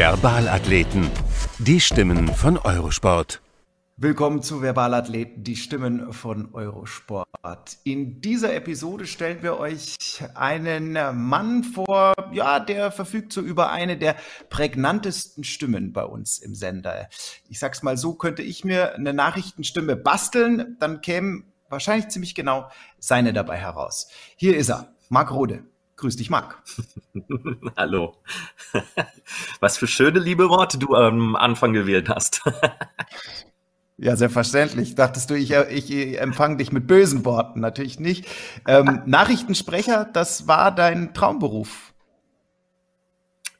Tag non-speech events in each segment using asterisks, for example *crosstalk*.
Verbalathleten. Die Stimmen von Eurosport. Willkommen zu Verbalathleten, die Stimmen von Eurosport. In dieser Episode stellen wir euch einen Mann vor, ja, der verfügt so über eine der prägnantesten Stimmen bei uns im Sender. Ich sag's mal so, könnte ich mir eine Nachrichtenstimme basteln, dann käme wahrscheinlich ziemlich genau seine dabei heraus. Hier ist er, Marc Rode. Grüß dich, Marc. *laughs* Hallo. Was für schöne liebe Worte du am Anfang gewählt hast. *laughs* Ja, selbstverständlich. Dachtest du, ich, ich empfange dich mit bösen Worten? Natürlich nicht. Ähm, Nachrichtensprecher, das war dein Traumberuf.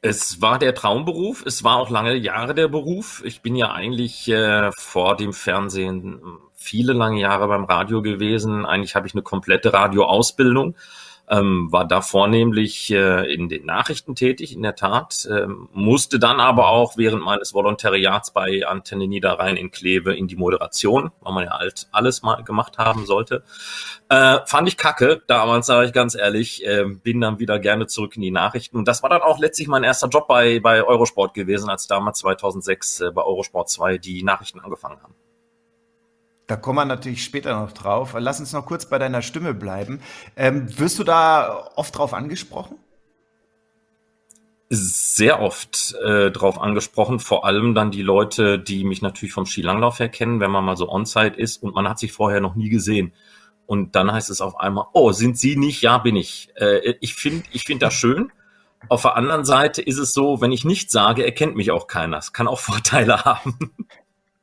Es war der Traumberuf. Es war auch lange Jahre der Beruf. Ich bin ja eigentlich äh, vor dem Fernsehen viele lange Jahre beim Radio gewesen. Eigentlich habe ich eine komplette Radioausbildung ähm, war da vornehmlich äh, in den Nachrichten tätig, in der Tat, ähm, musste dann aber auch während meines Volontariats bei Antenne Niederrhein in Kleve in die Moderation, weil man ja alt alles mal gemacht haben sollte. Äh, fand ich kacke, damals sage ich ganz ehrlich, äh, bin dann wieder gerne zurück in die Nachrichten. Und das war dann auch letztlich mein erster Job bei, bei Eurosport gewesen, als damals 2006 äh, bei Eurosport 2 die Nachrichten angefangen haben. Da kommen wir natürlich später noch drauf. Lass uns noch kurz bei deiner Stimme bleiben. Ähm, wirst du da oft drauf angesprochen? Sehr oft äh, drauf angesprochen, vor allem dann die Leute, die mich natürlich vom Skilanglauf her kennen, wenn man mal so on-site ist und man hat sich vorher noch nie gesehen. Und dann heißt es auf einmal, oh, sind Sie nicht? Ja, bin ich. Äh, ich finde ich find das schön. Auf der anderen Seite ist es so, wenn ich nichts sage, erkennt mich auch keiner. Das kann auch *laughs* Vorteile haben.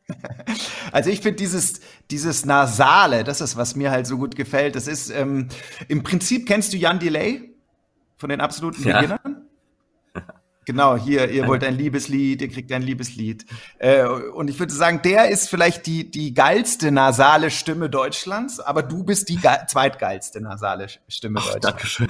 *laughs* Also ich finde dieses, dieses Nasale, das ist, was mir halt so gut gefällt. Das ist, ähm, im Prinzip kennst du Jan Delay von den absoluten ja. Beginnern? Genau, hier, ihr wollt ein Liebeslied, ihr kriegt ein Liebeslied. Äh, und ich würde sagen, der ist vielleicht die, die geilste nasale Stimme Deutschlands, aber du bist die zweitgeilste nasale Stimme Ach, Deutschlands. Dankeschön.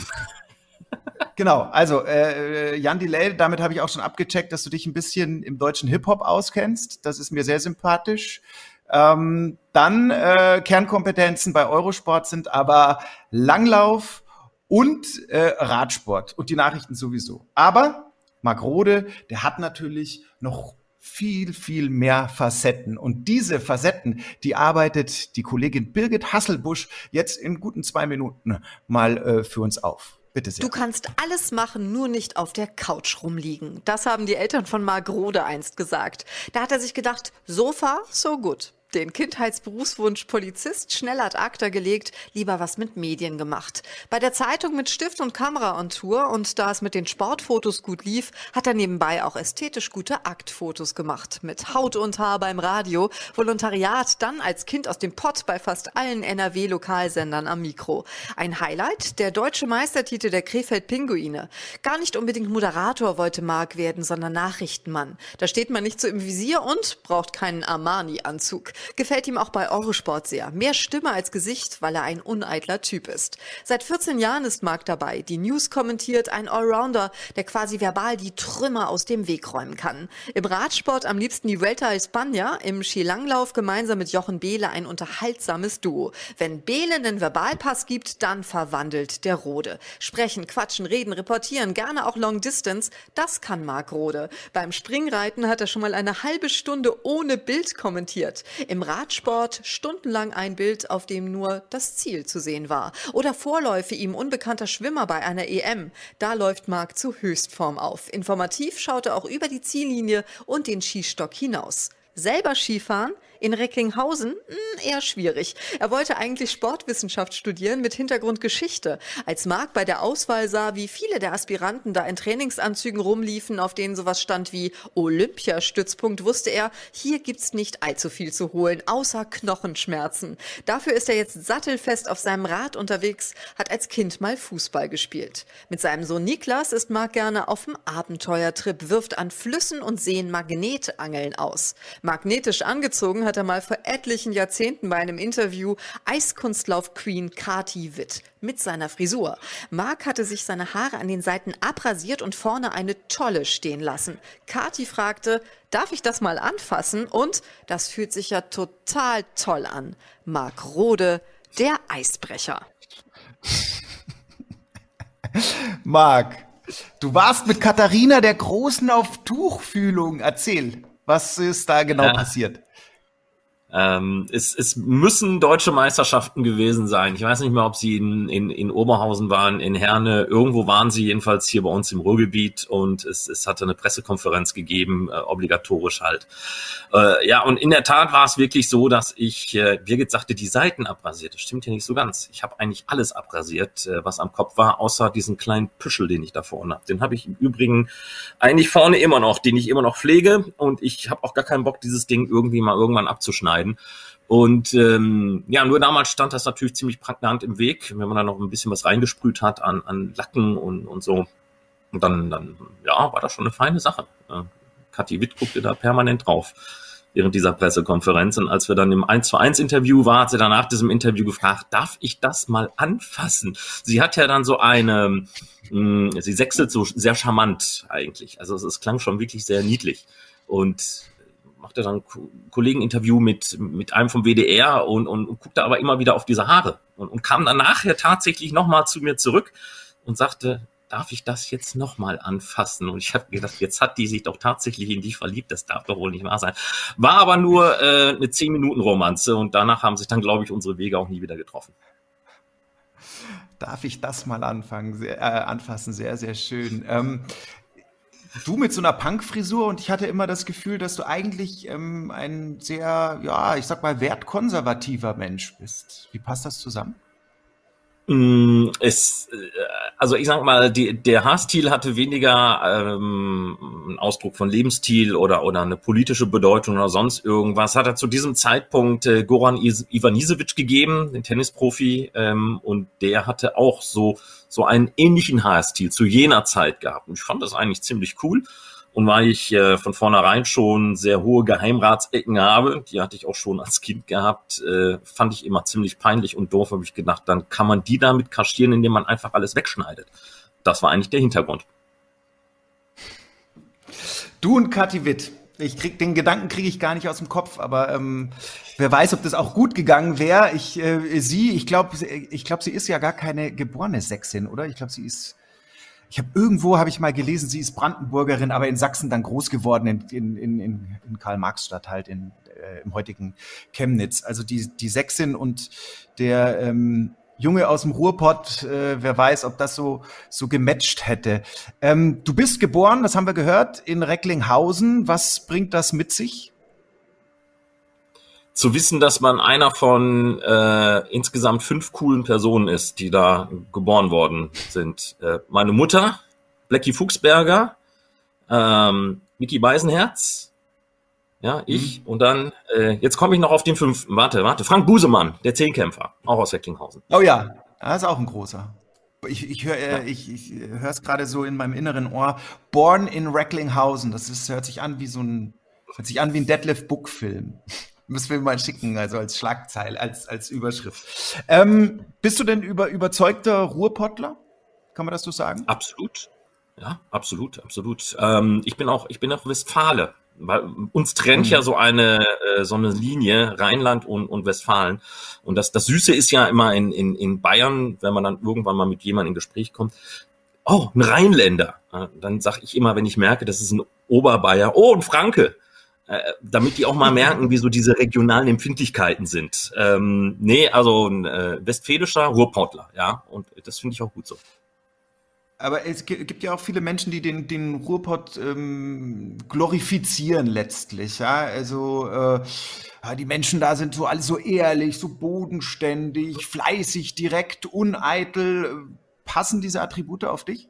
Genau, also äh, Jan Delay, damit habe ich auch schon abgecheckt, dass du dich ein bisschen im deutschen Hip-Hop auskennst. Das ist mir sehr sympathisch. Ähm, dann äh, Kernkompetenzen bei Eurosport sind aber Langlauf und äh, Radsport und die Nachrichten sowieso. Aber Marc Rode, der hat natürlich noch viel, viel mehr Facetten. Und diese Facetten, die arbeitet die Kollegin Birgit Hasselbusch jetzt in guten zwei Minuten mal äh, für uns auf. Bitte sehr. Du kannst alles machen, nur nicht auf der Couch rumliegen. Das haben die Eltern von Marc Rode einst gesagt. Da hat er sich gedacht, Sofa, so gut den Kindheitsberufswunsch Polizist schnell ad acta gelegt, lieber was mit Medien gemacht. Bei der Zeitung mit Stift und Kamera on Tour und da es mit den Sportfotos gut lief, hat er nebenbei auch ästhetisch gute Aktfotos gemacht. Mit Haut und Haar beim Radio, Volontariat, dann als Kind aus dem Pott bei fast allen NRW-Lokalsendern am Mikro. Ein Highlight, der deutsche Meistertitel der Krefeld-Pinguine. Gar nicht unbedingt Moderator wollte Mark werden, sondern Nachrichtenmann. Da steht man nicht so im Visier und braucht keinen Armani-Anzug. Gefällt ihm auch bei Eurosport sehr. Mehr Stimme als Gesicht, weil er ein uneitler Typ ist. Seit 14 Jahren ist Marc dabei. Die News kommentiert, ein Allrounder, der quasi verbal die Trümmer aus dem Weg räumen kann. Im Radsport am liebsten die Vuelta España, im Skilanglauf gemeinsam mit Jochen Behle ein unterhaltsames Duo. Wenn Behle einen Verbalpass gibt, dann verwandelt der Rode. Sprechen, quatschen, reden, reportieren, gerne auch Long Distance, das kann Marc Rode. Beim Springreiten hat er schon mal eine halbe Stunde ohne Bild kommentiert. Im Radsport stundenlang ein Bild, auf dem nur das Ziel zu sehen war. Oder Vorläufe ihm unbekannter Schwimmer bei einer EM. Da läuft Marc zu Höchstform auf. Informativ schaut er auch über die Ziellinie und den Skistock hinaus. Selber Skifahren? In Recklinghausen? Hm, eher schwierig. Er wollte eigentlich Sportwissenschaft studieren mit Hintergrund Geschichte. Als Marc bei der Auswahl sah, wie viele der Aspiranten da in Trainingsanzügen rumliefen, auf denen sowas stand wie Olympiastützpunkt, wusste er, hier gibt's nicht allzu viel zu holen, außer Knochenschmerzen. Dafür ist er jetzt sattelfest auf seinem Rad unterwegs, hat als Kind mal Fußball gespielt. Mit seinem Sohn Niklas ist Marc gerne auf dem Abenteuertrip, wirft an Flüssen und Seen Magnetangeln aus. Magnetisch angezogen hat er mal vor etlichen Jahrzehnten bei einem Interview Eiskunstlauf-Queen Kati Witt mit seiner Frisur. Mark hatte sich seine Haare an den Seiten abrasiert und vorne eine Tolle stehen lassen. Kati fragte, darf ich das mal anfassen? Und das fühlt sich ja total toll an. Mark Rode, der Eisbrecher. *laughs* Marc, Du warst mit Katharina der Großen auf Tuchfühlung. Erzähl, was ist da genau ja. passiert? Ähm, es, es müssen deutsche Meisterschaften gewesen sein. Ich weiß nicht mehr, ob sie in, in, in Oberhausen waren, in Herne. Irgendwo waren sie jedenfalls hier bei uns im Ruhrgebiet und es, es hatte eine Pressekonferenz gegeben, äh, obligatorisch halt. Äh, ja, und in der Tat war es wirklich so, dass ich, äh, Birgit sagte, die Seiten abrasiert. Das stimmt ja nicht so ganz. Ich habe eigentlich alles abrasiert, äh, was am Kopf war, außer diesen kleinen Püschel, den ich da vorne habe. Den habe ich im Übrigen eigentlich vorne immer noch, den ich immer noch pflege und ich habe auch gar keinen Bock, dieses Ding irgendwie mal irgendwann abzuschneiden schneiden. Und ähm, ja, nur damals stand das natürlich ziemlich prägnant im Weg, wenn man da noch ein bisschen was reingesprüht hat an, an Lacken und, und so. Und dann, dann, ja, war das schon eine feine Sache. Äh, Kathi Witt guckte da permanent drauf während dieser Pressekonferenz. Und als wir dann im 1 zu 1 Interview waren, hat sie dann nach diesem Interview gefragt, darf ich das mal anfassen? Sie hat ja dann so eine, mh, hm, sie sechselt so sehr charmant eigentlich. Also es, es klang schon wirklich sehr niedlich. Und machte dann ein Kollegeninterview mit, mit einem vom WDR und, und, und guckte aber immer wieder auf diese Haare und, und kam dann nachher tatsächlich nochmal zu mir zurück und sagte, darf ich das jetzt nochmal anfassen? Und ich habe gedacht, jetzt hat die sich doch tatsächlich in dich verliebt, das darf doch wohl nicht wahr sein. War aber nur äh, eine 10-Minuten-Romanze und danach haben sich dann, glaube ich, unsere Wege auch nie wieder getroffen. Darf ich das mal anfangen, sehr, äh, anfassen? Sehr, sehr schön. Ähm, du mit so einer Punk-Frisur und ich hatte immer das Gefühl, dass du eigentlich ähm, ein sehr, ja, ich sag mal, wertkonservativer Mensch bist. Wie passt das zusammen? Mm, es, äh, also ich sag mal, die, der Haarstil hatte weniger ähm, einen Ausdruck von Lebensstil oder oder eine politische Bedeutung oder sonst irgendwas. Hat er zu diesem Zeitpunkt äh, Goran Ivanisevic gegeben, den Tennisprofi, ähm, und der hatte auch so so einen ähnlichen Haarstil zu jener Zeit gehabt. Und ich fand das eigentlich ziemlich cool. Und weil ich äh, von vornherein schon sehr hohe Geheimratsecken habe, die hatte ich auch schon als Kind gehabt, äh, fand ich immer ziemlich peinlich und doof, habe ich gedacht, dann kann man die damit kaschieren, indem man einfach alles wegschneidet. Das war eigentlich der Hintergrund. Du und Kathi Witt, ich krieg den Gedanken kriege ich gar nicht aus dem Kopf, aber ähm, wer weiß, ob das auch gut gegangen wäre. Ich äh, sie, ich glaube, ich glaube, sie ist ja gar keine geborene Sächsin, oder? Ich glaube, sie ist ich habe irgendwo habe ich mal gelesen, sie ist Brandenburgerin, aber in Sachsen dann groß geworden in, in, in, in Karl-Marx-Stadt halt in, äh, im heutigen Chemnitz. Also die, die Sächsin und der ähm, Junge aus dem Ruhrpott, äh, wer weiß, ob das so, so gematcht hätte. Ähm, du bist geboren, das haben wir gehört, in Recklinghausen. Was bringt das mit sich? Zu wissen, dass man einer von äh, insgesamt fünf coolen Personen ist, die da geboren worden sind. Äh, meine Mutter, Blackie Fuchsberger, ähm, Mickey Beisenherz, ja, ich mhm. und dann, äh, jetzt komme ich noch auf den fünften, warte, warte, Frank Busemann, der Zehnkämpfer, auch aus Recklinghausen. Oh ja, er ist auch ein großer. Ich, ich höre äh, ich, ich höre es gerade so in meinem inneren Ohr. Born in Recklinghausen. Das ist, hört sich an wie so ein, hört sich an wie ein Deadlift Book Film. Müssen wir mal schicken, also als Schlagzeile, als, als Überschrift. Ähm, bist du denn über, überzeugter Ruhrpottler? Kann man das so sagen? Absolut. Ja, absolut, absolut. Ähm, ich bin auch, ich bin auch Westfale. Weil uns trennt mhm. ja so eine äh, so eine Linie Rheinland und, und Westfalen und das das Süße ist ja immer in, in, in Bayern, wenn man dann irgendwann mal mit jemandem in Gespräch kommt, oh ein Rheinländer, dann sage ich immer, wenn ich merke, das ist ein Oberbayer, oh ein Franke, damit die auch mal merken, wie so diese regionalen Empfindlichkeiten sind. Ähm, nee, also ein äh, westfälischer Ruhrpottler, ja, und das finde ich auch gut so. Aber es gibt ja auch viele Menschen, die den, den Ruhrpott ähm, glorifizieren letztlich. Ja? Also äh, die Menschen da sind so alle so ehrlich, so bodenständig, fleißig, direkt, uneitel. Passen diese Attribute auf dich?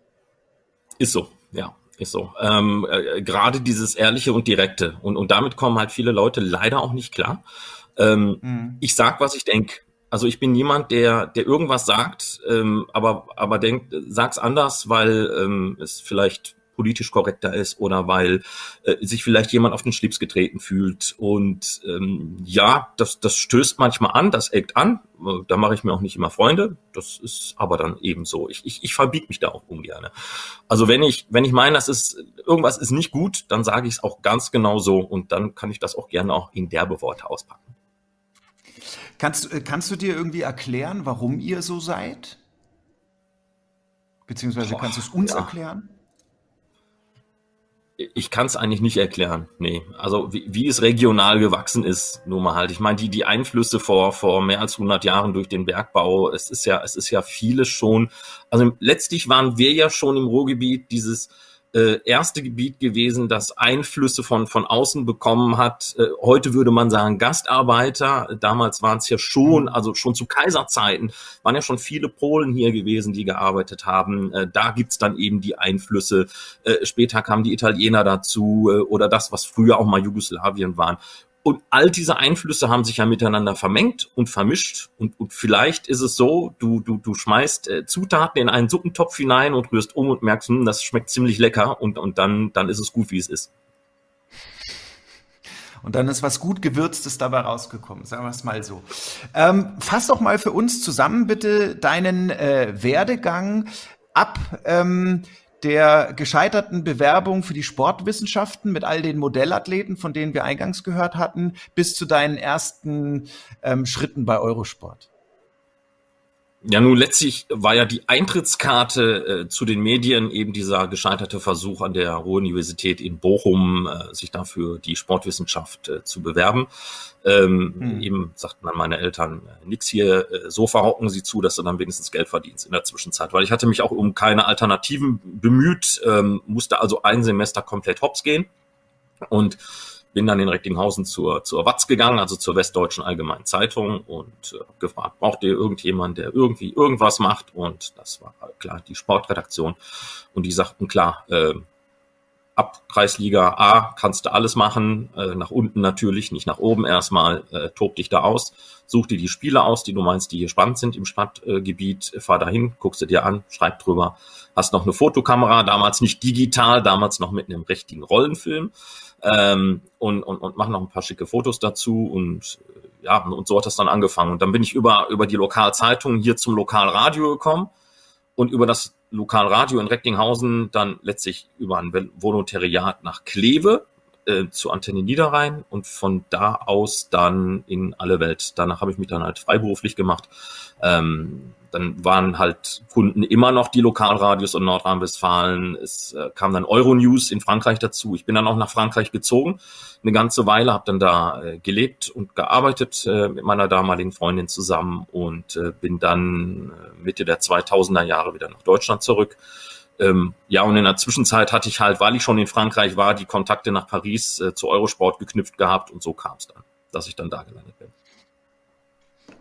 Ist so, ja. Ist so. Ähm, äh, Gerade dieses Ehrliche und Direkte. Und, und damit kommen halt viele Leute leider auch nicht klar. Ähm, mhm. Ich sag, was ich denk. Also ich bin jemand, der, der irgendwas sagt, ähm, aber, aber denkt, sag's anders, weil ähm, es vielleicht politisch korrekter ist oder weil äh, sich vielleicht jemand auf den Schlips getreten fühlt. Und ähm, ja, das, das stößt manchmal an, das eckt an. Da mache ich mir auch nicht immer Freunde. Das ist aber dann eben so. Ich, ich, ich verbiege mich da auch ungern. Also wenn ich, wenn ich meine, das ist, irgendwas ist nicht gut, dann sage ich es auch ganz genau so und dann kann ich das auch gerne auch in derbe Worte auspacken. Kannst, kannst du dir irgendwie erklären, warum ihr so seid? Beziehungsweise kannst du es uns ja. erklären? Ich kann es eigentlich nicht erklären. Nee. Also wie, wie es regional gewachsen ist, nur mal halt. Ich meine, die, die Einflüsse vor, vor mehr als 100 Jahren durch den Bergbau, es ist ja, es ist ja vieles schon. Also letztlich waren wir ja schon im Ruhrgebiet dieses äh, erste Gebiet gewesen, das Einflüsse von, von außen bekommen hat. Äh, heute würde man sagen Gastarbeiter. Damals waren es ja schon, mhm. also schon zu Kaiserzeiten, waren ja schon viele Polen hier gewesen, die gearbeitet haben. Äh, da gibt's dann eben die Einflüsse. Äh, später kamen die Italiener dazu äh, oder das, was früher auch mal Jugoslawien waren. Und all diese Einflüsse haben sich ja miteinander vermengt und vermischt. Und, und vielleicht ist es so, du, du, du schmeißt äh, Zutaten in einen Suppentopf hinein und rührst um und merkst, hm, das schmeckt ziemlich lecker und, und dann, dann ist es gut, wie es ist. Und dann ist was gut Gewürztes dabei rausgekommen, sagen wir es mal so. Ähm, fass doch mal für uns zusammen bitte deinen äh, Werdegang ab. Ähm, der gescheiterten Bewerbung für die Sportwissenschaften mit all den Modellathleten, von denen wir eingangs gehört hatten, bis zu deinen ersten ähm, Schritten bei Eurosport? Ja, nun letztlich war ja die Eintrittskarte äh, zu den Medien eben dieser gescheiterte Versuch an der Ruhr-Universität in Bochum, äh, sich dafür die Sportwissenschaft äh, zu bewerben. Ähm, hm. Eben sagten dann meine Eltern, äh, nix hier, äh, Sofa hocken Sie zu, dass du dann wenigstens Geld verdienst in der Zwischenzeit. Weil ich hatte mich auch um keine Alternativen bemüht, ähm, musste also ein Semester komplett hops gehen. Und bin dann in Recklinghausen zur, zur Watz gegangen, also zur Westdeutschen Allgemeinen Zeitung und äh, gefragt, braucht ihr irgendjemand, der irgendwie irgendwas macht? Und das war klar die Sportredaktion. Und die sagten, klar, äh, ab Kreisliga A kannst du alles machen, äh, nach unten natürlich, nicht nach oben erstmal, äh, tob dich da aus, such dir die Spiele aus, die du meinst, die hier spannend sind im Stadtgebiet, äh, fahr dahin, guckst du dir an, schreib drüber, hast noch eine Fotokamera, damals nicht digital, damals noch mit einem richtigen Rollenfilm ähm, und, und, und mach noch ein paar schicke Fotos dazu und äh, ja, und so hat das dann angefangen. Und dann bin ich über, über die Lokalzeitung hier zum Lokalradio gekommen und über das Lokalradio in Recklinghausen dann letztlich über ein Volontariat nach Kleve äh, zur Antenne Niederrhein und von da aus dann in alle Welt. Danach habe ich mich dann halt freiberuflich gemacht. Ähm, dann waren halt Kunden immer noch die Lokalradios in Nordrhein-Westfalen. Es äh, kam dann Euronews in Frankreich dazu. Ich bin dann auch nach Frankreich gezogen, eine ganze Weile, habe dann da äh, gelebt und gearbeitet äh, mit meiner damaligen Freundin zusammen und äh, bin dann äh, Mitte der 2000er Jahre wieder nach Deutschland zurück. Ähm, ja, und in der Zwischenzeit hatte ich halt, weil ich schon in Frankreich war, die Kontakte nach Paris äh, zu Eurosport geknüpft gehabt und so kam es dann, dass ich dann da gelandet bin.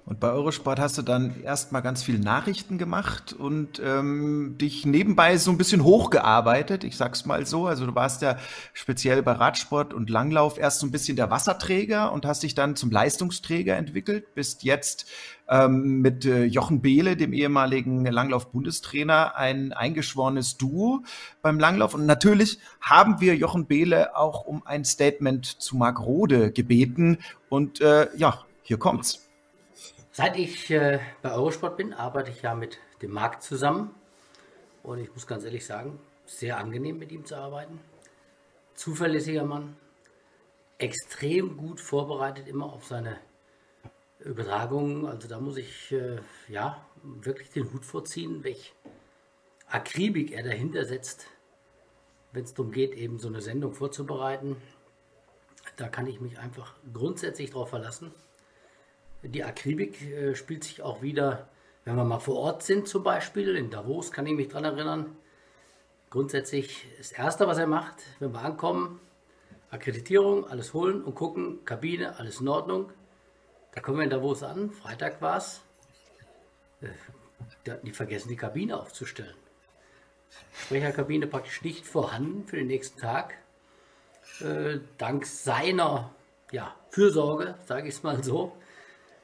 Und bei Eurosport hast du dann erstmal ganz viel Nachrichten gemacht und ähm, dich nebenbei so ein bisschen hochgearbeitet, ich sag's mal so. Also du warst ja speziell bei Radsport und Langlauf erst so ein bisschen der Wasserträger und hast dich dann zum Leistungsträger entwickelt, bist jetzt ähm, mit äh, Jochen Behle, dem ehemaligen Langlauf-Bundestrainer, ein eingeschworenes Duo beim Langlauf. Und natürlich haben wir Jochen Behle auch um ein Statement zu Marc Rode gebeten. Und äh, ja, hier kommt's. Seit ich äh, bei Eurosport bin, arbeite ich ja mit dem Marc zusammen. Und ich muss ganz ehrlich sagen, sehr angenehm mit ihm zu arbeiten. Zuverlässiger Mann, extrem gut vorbereitet immer auf seine Übertragungen. Also da muss ich äh, ja wirklich den Hut vorziehen, welch Akribik er dahinter setzt, wenn es darum geht, eben so eine Sendung vorzubereiten. Da kann ich mich einfach grundsätzlich darauf verlassen die Akribik äh, spielt sich auch wieder, wenn wir mal vor Ort sind, zum Beispiel in Davos, kann ich mich daran erinnern. Grundsätzlich das Erste, was er macht, wenn wir ankommen, Akkreditierung, alles holen und gucken, Kabine, alles in Ordnung. Da kommen wir in Davos an, Freitag war es. Äh, die hatten die vergessen, die Kabine aufzustellen. Sprecherkabine praktisch nicht vorhanden für den nächsten Tag. Äh, dank seiner ja, Fürsorge, sage ich es mal so,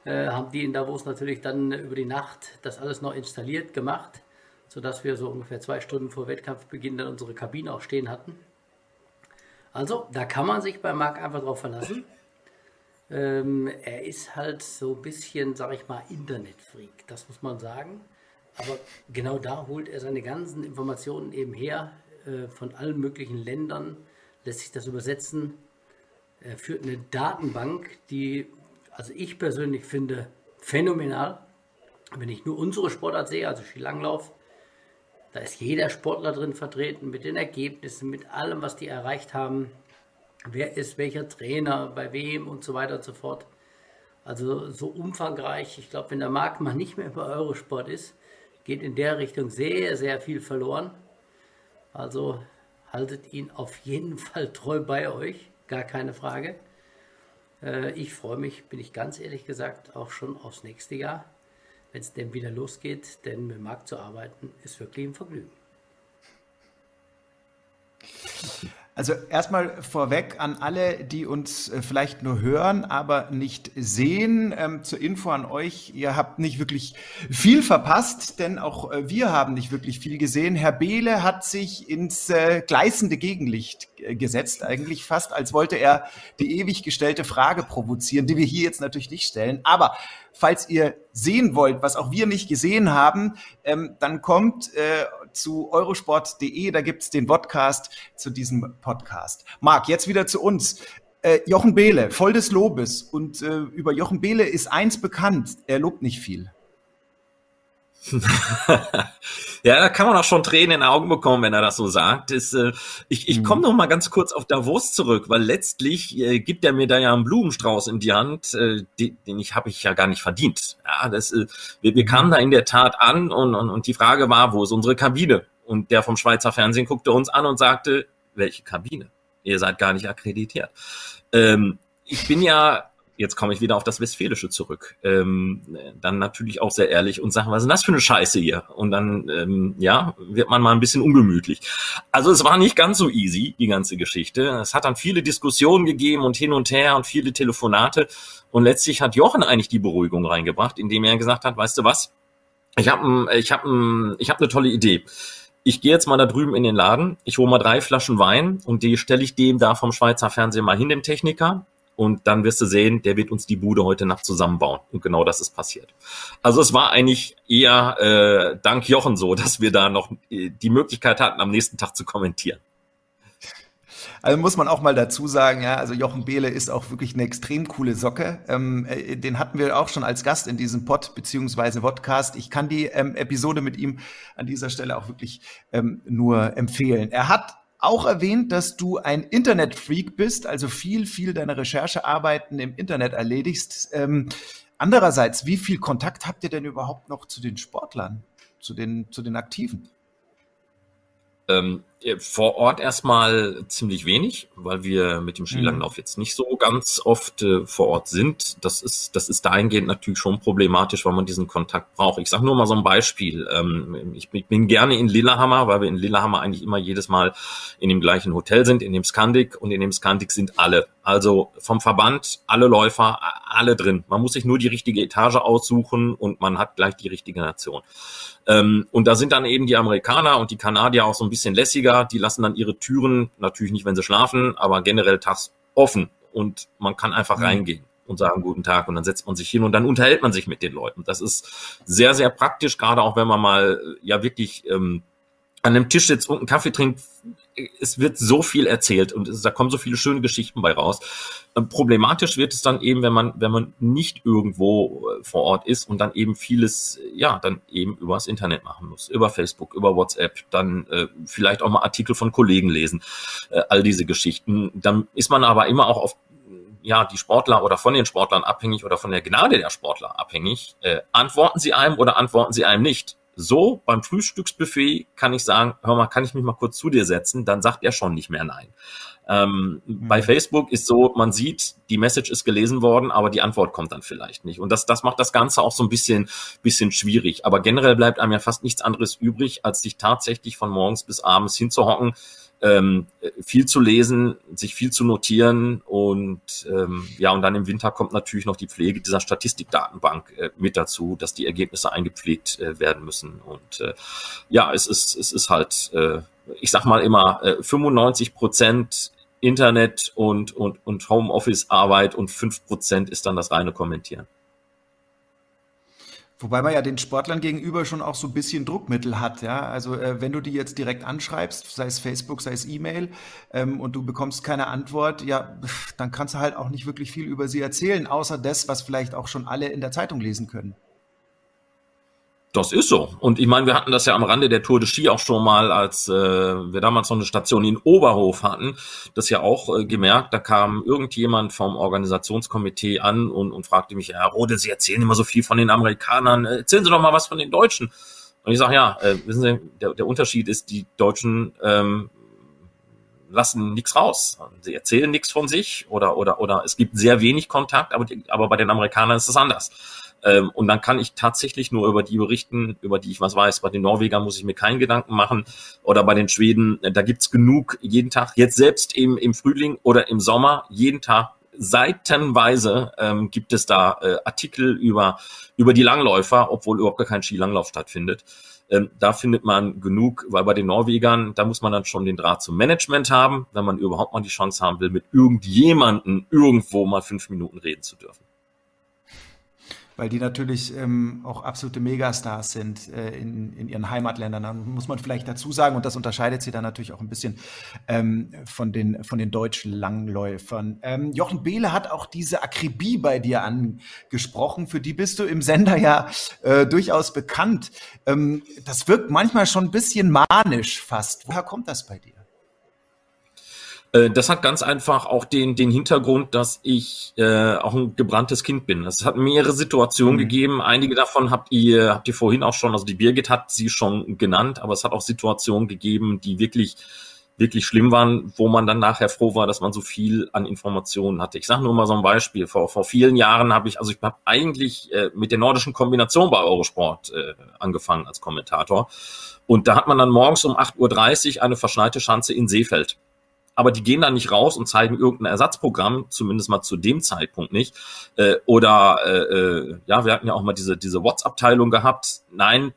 äh, haben die in Davos natürlich dann über die Nacht das alles noch installiert gemacht, sodass wir so ungefähr zwei Stunden vor Wettkampfbeginn dann unsere Kabine auch stehen hatten. Also, da kann man sich bei Marc einfach drauf verlassen. Ähm, er ist halt so ein bisschen, sag ich mal, Internetfreak, das muss man sagen. Aber genau da holt er seine ganzen Informationen eben her, äh, von allen möglichen Ländern, lässt sich das übersetzen. Er führt eine Datenbank, die also ich persönlich finde phänomenal, wenn ich nur unsere Sportart sehe, also Skilanglauf, Da ist jeder Sportler drin vertreten mit den Ergebnissen, mit allem, was die erreicht haben. Wer ist welcher Trainer, bei wem und so weiter und so fort. Also so umfangreich. Ich glaube, wenn der Markt mal nicht mehr über Eurosport ist, geht in der Richtung sehr, sehr viel verloren. Also haltet ihn auf jeden Fall treu bei euch, gar keine Frage. Äh, ich freue mich, bin ich ganz ehrlich gesagt, auch schon aufs nächste Jahr, wenn es denn wieder losgeht, denn mit Markt zu arbeiten ist wirklich ein Vergnügen. Also erstmal vorweg an alle, die uns äh, vielleicht nur hören, aber nicht sehen. Ähm, zur Info an euch, ihr habt nicht wirklich viel verpasst, denn auch äh, wir haben nicht wirklich viel gesehen. Herr Behle hat sich ins äh, gleißende Gegenlicht äh, gesetzt, eigentlich fast, als wollte er die ewig gestellte Frage provozieren, die wir hier jetzt natürlich nicht stellen. Aber falls ihr sehen wollt, was auch wir nicht gesehen haben, ähm, dann kommt äh, zu eurosport.de, da gibt's den Podcast zu diesem Podcast. Marc, jetzt wieder zu uns. Äh, Jochen Behle, voll des Lobes. Und äh, über Jochen Behle ist eins bekannt, er lobt nicht viel. *laughs* ja, da kann man auch schon Tränen in den Augen bekommen, wenn er das so sagt. Ist, äh, ich ich komme mhm. noch mal ganz kurz auf Davos zurück, weil letztlich äh, gibt er mir da ja einen Blumenstrauß in die Hand, äh, den, den ich habe ich ja gar nicht verdient. Ja, das, äh, wir, wir kamen da in der Tat an und, und, und die Frage war, wo ist unsere Kabine? Und der vom Schweizer Fernsehen guckte uns an und sagte, welche Kabine? Ihr seid gar nicht akkreditiert. Ähm, ich bin ja jetzt komme ich wieder auf das Westfälische zurück. Ähm, dann natürlich auch sehr ehrlich und sagen, was ist denn das für eine Scheiße hier? Und dann, ähm, ja, wird man mal ein bisschen ungemütlich. Also es war nicht ganz so easy, die ganze Geschichte. Es hat dann viele Diskussionen gegeben und hin und her und viele Telefonate. Und letztlich hat Jochen eigentlich die Beruhigung reingebracht, indem er gesagt hat, weißt du was? Ich habe ich hab, ich hab eine tolle Idee ich gehe jetzt mal da drüben in den Laden, ich hole mal drei Flaschen Wein und die stelle ich dem da vom Schweizer Fernsehen mal hin, dem Techniker und dann wirst du sehen, der wird uns die Bude heute Nacht zusammenbauen. Und genau das ist passiert. Also es war eigentlich eher äh, dank Jochen so, *laughs* dass wir da noch äh, die Möglichkeit hatten, am nächsten Tag zu kommentieren. Also muss man auch mal dazu sagen, ja, also Jochen Behle ist auch wirklich eine extrem coole Socke. Ähm, äh, den hatten wir auch schon als Gast in diesem Pod beziehungsweise Podcast. Ich kann die ähm, Episode mit ihm an dieser Stelle auch wirklich ähm, nur empfehlen. Er hat auch erwähnt, dass du ein Internetfreak bist, also viel, viel deiner Recherchearbeiten im Internet erledigst. Ähm, andererseits, wie viel Kontakt habt ihr denn überhaupt noch zu den Sportlern, zu den, zu den Aktiven? Ähm, äh, vor Ort erstmal ziemlich wenig, weil wir mit dem Skilanglauf mhm. jetzt nicht so ganz oft äh, vor Ort sind. Das ist, das ist dahingehend natürlich schon problematisch, weil man diesen Kontakt braucht. Ich sage nur mal so ein Beispiel. Ähm, ich, ich, bin gerne in Lillehammer, weil wir in Lillehammer eigentlich immer jedes Mal in dem gleichen Hotel sind, in dem Skandik und in dem Skandik sind alle. Also vom Verband, alle Läufer, alle drin. Man muss sich nur die richtige Etage aussuchen und man hat gleich die richtige Nation. Ähm, und da sind dann eben die Amerikaner und die Kanadier auch so ein bisschen lässiger. Die lassen dann ihre Türen, natürlich nicht, wenn sie schlafen, aber generell tags offen. Und man kann einfach mhm. reingehen und sagen guten Tag und dann setzt man sich hin und dann unterhält man sich mit den Leuten. Das ist sehr, sehr praktisch, gerade auch wenn man mal ja wirklich ähm, an einem Tisch sitzt und einen Kaffee trinkt, es wird so viel erzählt und es, da kommen so viele schöne Geschichten bei raus. Ähm, problematisch wird es dann eben, wenn man, wenn man nicht irgendwo äh, vor Ort ist und dann eben vieles, ja, dann eben übers Internet machen muss, über Facebook, über WhatsApp, dann äh, vielleicht auch mal Artikel von Kollegen lesen, äh, all diese Geschichten. Dann ist man aber immer auch auf ja, die Sportler oder von den Sportlern abhängig oder von der Gnade der Sportler abhängig. Äh, antworten sie einem oder antworten sie einem nicht? So beim Frühstücksbuffet kann ich sagen, hör mal, kann ich mich mal kurz zu dir setzen? Dann sagt er schon nicht mehr nein. Ähm, mhm. Bei Facebook ist so, man sieht, die Message ist gelesen worden, aber die Antwort kommt dann vielleicht nicht. Und das, das macht das Ganze auch so ein bisschen, bisschen schwierig. Aber generell bleibt einem ja fast nichts anderes übrig, als sich tatsächlich von morgens bis abends hinzuhocken, ähm, viel zu lesen, sich viel zu notieren und ähm, ja, und dann im Winter kommt natürlich noch die Pflege dieser Statistikdatenbank äh, mit dazu, dass die Ergebnisse eingepflegt äh, werden müssen. Und äh, ja, es ist, es ist halt, äh, ich sag mal immer, äh, 95 Prozent Internet und, und, und Homeoffice-Arbeit und fünf Prozent ist dann das reine Kommentieren. Wobei man ja den Sportlern gegenüber schon auch so ein bisschen Druckmittel hat, ja. Also äh, wenn du die jetzt direkt anschreibst, sei es Facebook, sei es E-Mail, ähm, und du bekommst keine Antwort, ja, dann kannst du halt auch nicht wirklich viel über sie erzählen, außer das, was vielleicht auch schon alle in der Zeitung lesen können. Das ist so. Und ich meine, wir hatten das ja am Rande der Tour de Ski auch schon mal, als äh, wir damals noch eine Station in Oberhof hatten, das ja auch äh, gemerkt, da kam irgendjemand vom Organisationskomitee an und, und fragte mich, Herr Rode, Sie erzählen immer so viel von den Amerikanern, erzählen Sie doch mal was von den Deutschen. Und ich sage, ja, äh, wissen Sie, der, der Unterschied ist, die Deutschen ähm, lassen nichts raus. Sie erzählen nichts von sich oder, oder, oder es gibt sehr wenig Kontakt, aber, die, aber bei den Amerikanern ist es anders. Ähm, und dann kann ich tatsächlich nur über die berichten, über die ich was weiß. Bei den Norwegern muss ich mir keinen Gedanken machen. Oder bei den Schweden, äh, da gibt's genug jeden Tag. Jetzt selbst im, im Frühling oder im Sommer, jeden Tag seitenweise ähm, gibt es da äh, Artikel über, über die Langläufer, obwohl überhaupt gar kein Skilanglauf stattfindet. Ähm, da findet man genug, weil bei den Norwegern, da muss man dann schon den Draht zum Management haben, wenn man überhaupt mal die Chance haben will, mit irgendjemanden irgendwo mal fünf Minuten reden zu dürfen weil die natürlich ähm, auch absolute Megastars sind äh, in, in ihren Heimatländern. Da muss man vielleicht dazu sagen, und das unterscheidet sie dann natürlich auch ein bisschen ähm, von, den, von den deutschen Langläufern. Ähm, Jochen Behle hat auch diese Akribie bei dir angesprochen, für die bist du im Sender ja äh, durchaus bekannt. Ähm, das wirkt manchmal schon ein bisschen manisch fast. Woher kommt das bei dir? Äh, das hat ganz einfach auch den, den Hintergrund, dass ich äh, auch ein gebranntes Kind bin. Es hat mehrere Situationen mhm. gegeben. Einige davon habt ihr, habt ihr vorhin auch schon, also die Birgit hat sie schon genannt, aber es hat auch Situationen gegeben, die wirklich wirklich schlimm waren, wo man dann nachher froh war, dass man so viel an Informationen hatte. Ich sage nur mal so ein Beispiel. Vor, vor vielen Jahren habe ich, also ich habe eigentlich äh, mit der nordischen Kombination bei Eurosport äh, angefangen als Kommentator. Und da hat man dann morgens um 8.30 Uhr eine verschneite Schanze in Seefeld aber die gehen dann nicht raus und zeigen irgendein Ersatzprogramm, zumindest mal zu dem Zeitpunkt nicht. Äh, oder äh, äh, ja, wir hatten ja auch mal diese, diese WhatsApp-Teilung gehabt. Nein,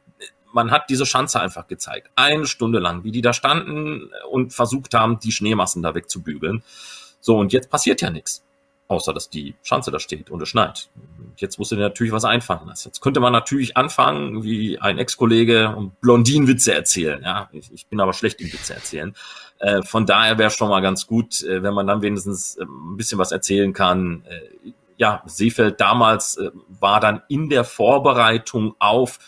man hat diese Schanze einfach gezeigt. Eine Stunde lang, wie die da standen und versucht haben, die Schneemassen da wegzubügeln. So, und jetzt passiert ja nichts. Außer, dass die Schanze da steht und es schneit. Jetzt musste dir natürlich was einfallen lassen. Jetzt könnte man natürlich anfangen, wie ein Ex-Kollege, und Blondinenwitze erzählen. Ja, ich, ich bin aber schlecht im Witze erzählen. Äh, von daher wäre schon mal ganz gut, äh, wenn man dann wenigstens äh, ein bisschen was erzählen kann. Äh, ja, Seefeld damals äh, war dann in der Vorbereitung auf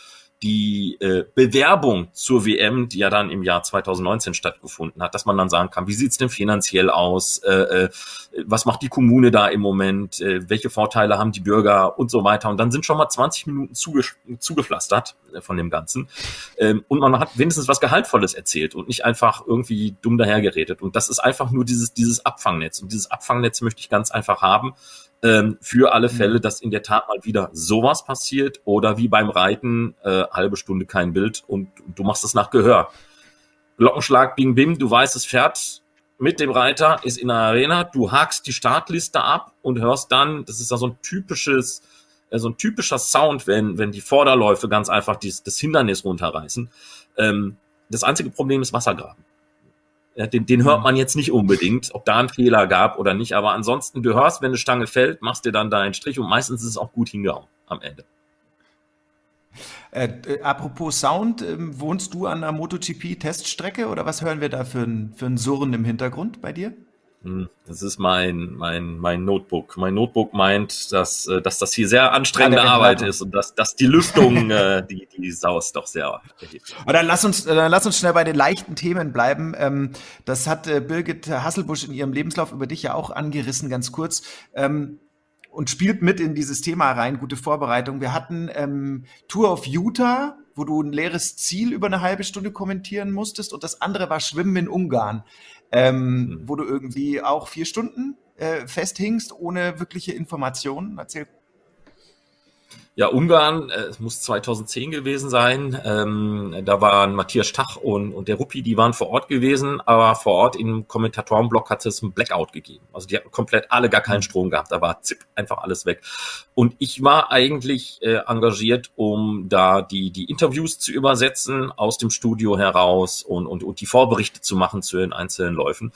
die äh, Bewerbung zur WM, die ja dann im Jahr 2019 stattgefunden hat, dass man dann sagen kann, wie sieht's denn finanziell aus, äh, äh, was macht die Kommune da im Moment, äh, welche Vorteile haben die Bürger und so weiter. Und dann sind schon mal 20 Minuten zuge zugepflastert äh, von dem Ganzen. Ähm, und man hat wenigstens was Gehaltvolles erzählt und nicht einfach irgendwie dumm dahergeredet. Und das ist einfach nur dieses, dieses Abfangnetz. Und dieses Abfangnetz möchte ich ganz einfach haben ähm, für alle Fälle, mhm. dass in der Tat mal wieder sowas passiert oder wie beim Reiten, äh, halbe Stunde kein Bild und, und du machst es nach Gehör. Glockenschlag, bing, bim, du weißt, es fährt mit dem Reiter, ist in der Arena, du hakst die Startliste ab und hörst dann, das ist ja so ein typisches, äh, so ein typischer Sound, wenn, wenn die Vorderläufe ganz einfach dies, das Hindernis runterreißen. Ähm, das einzige Problem ist Wassergraben. Den, den hört man jetzt nicht unbedingt, ob da ein Fehler gab oder nicht. Aber ansonsten, du hörst, wenn eine Stange fällt, machst dir dann da einen Strich und meistens ist es auch gut hingehauen am Ende. Äh, äh, apropos Sound, äh, wohnst du an der MotoGP-Teststrecke oder was hören wir da für ein, für ein Surren im Hintergrund bei dir? Hm, das ist mein, mein, mein Notebook. Mein Notebook meint, dass, äh, dass das hier sehr anstrengende ja, Arbeit ist und dass, dass die Lüftung, äh, die, die saust doch sehr. Aber dann lass uns, dann lass uns schnell bei den leichten Themen bleiben. Ähm, das hat äh, Birgit Hasselbusch in ihrem Lebenslauf über dich ja auch angerissen, ganz kurz. Ähm, und spielt mit in dieses Thema rein. Gute Vorbereitung. Wir hatten ähm, Tour of Utah, wo du ein leeres Ziel über eine halbe Stunde kommentieren musstest und das andere war Schwimmen in Ungarn ähm, mhm. wo du irgendwie auch vier Stunden äh, festhingst, ohne wirkliche Informationen. Erzähl ja, Ungarn, äh, es muss 2010 gewesen sein. Ähm, da waren Matthias Stach und, und der Ruppi, die waren vor Ort gewesen, aber vor Ort im Kommentatorenblock hat es einen Blackout gegeben. Also die hatten komplett alle gar keinen Strom gehabt. Da war zipp, einfach alles weg. Und ich war eigentlich äh, engagiert, um da die, die Interviews zu übersetzen aus dem Studio heraus und, und, und die Vorberichte zu machen zu den einzelnen Läufen.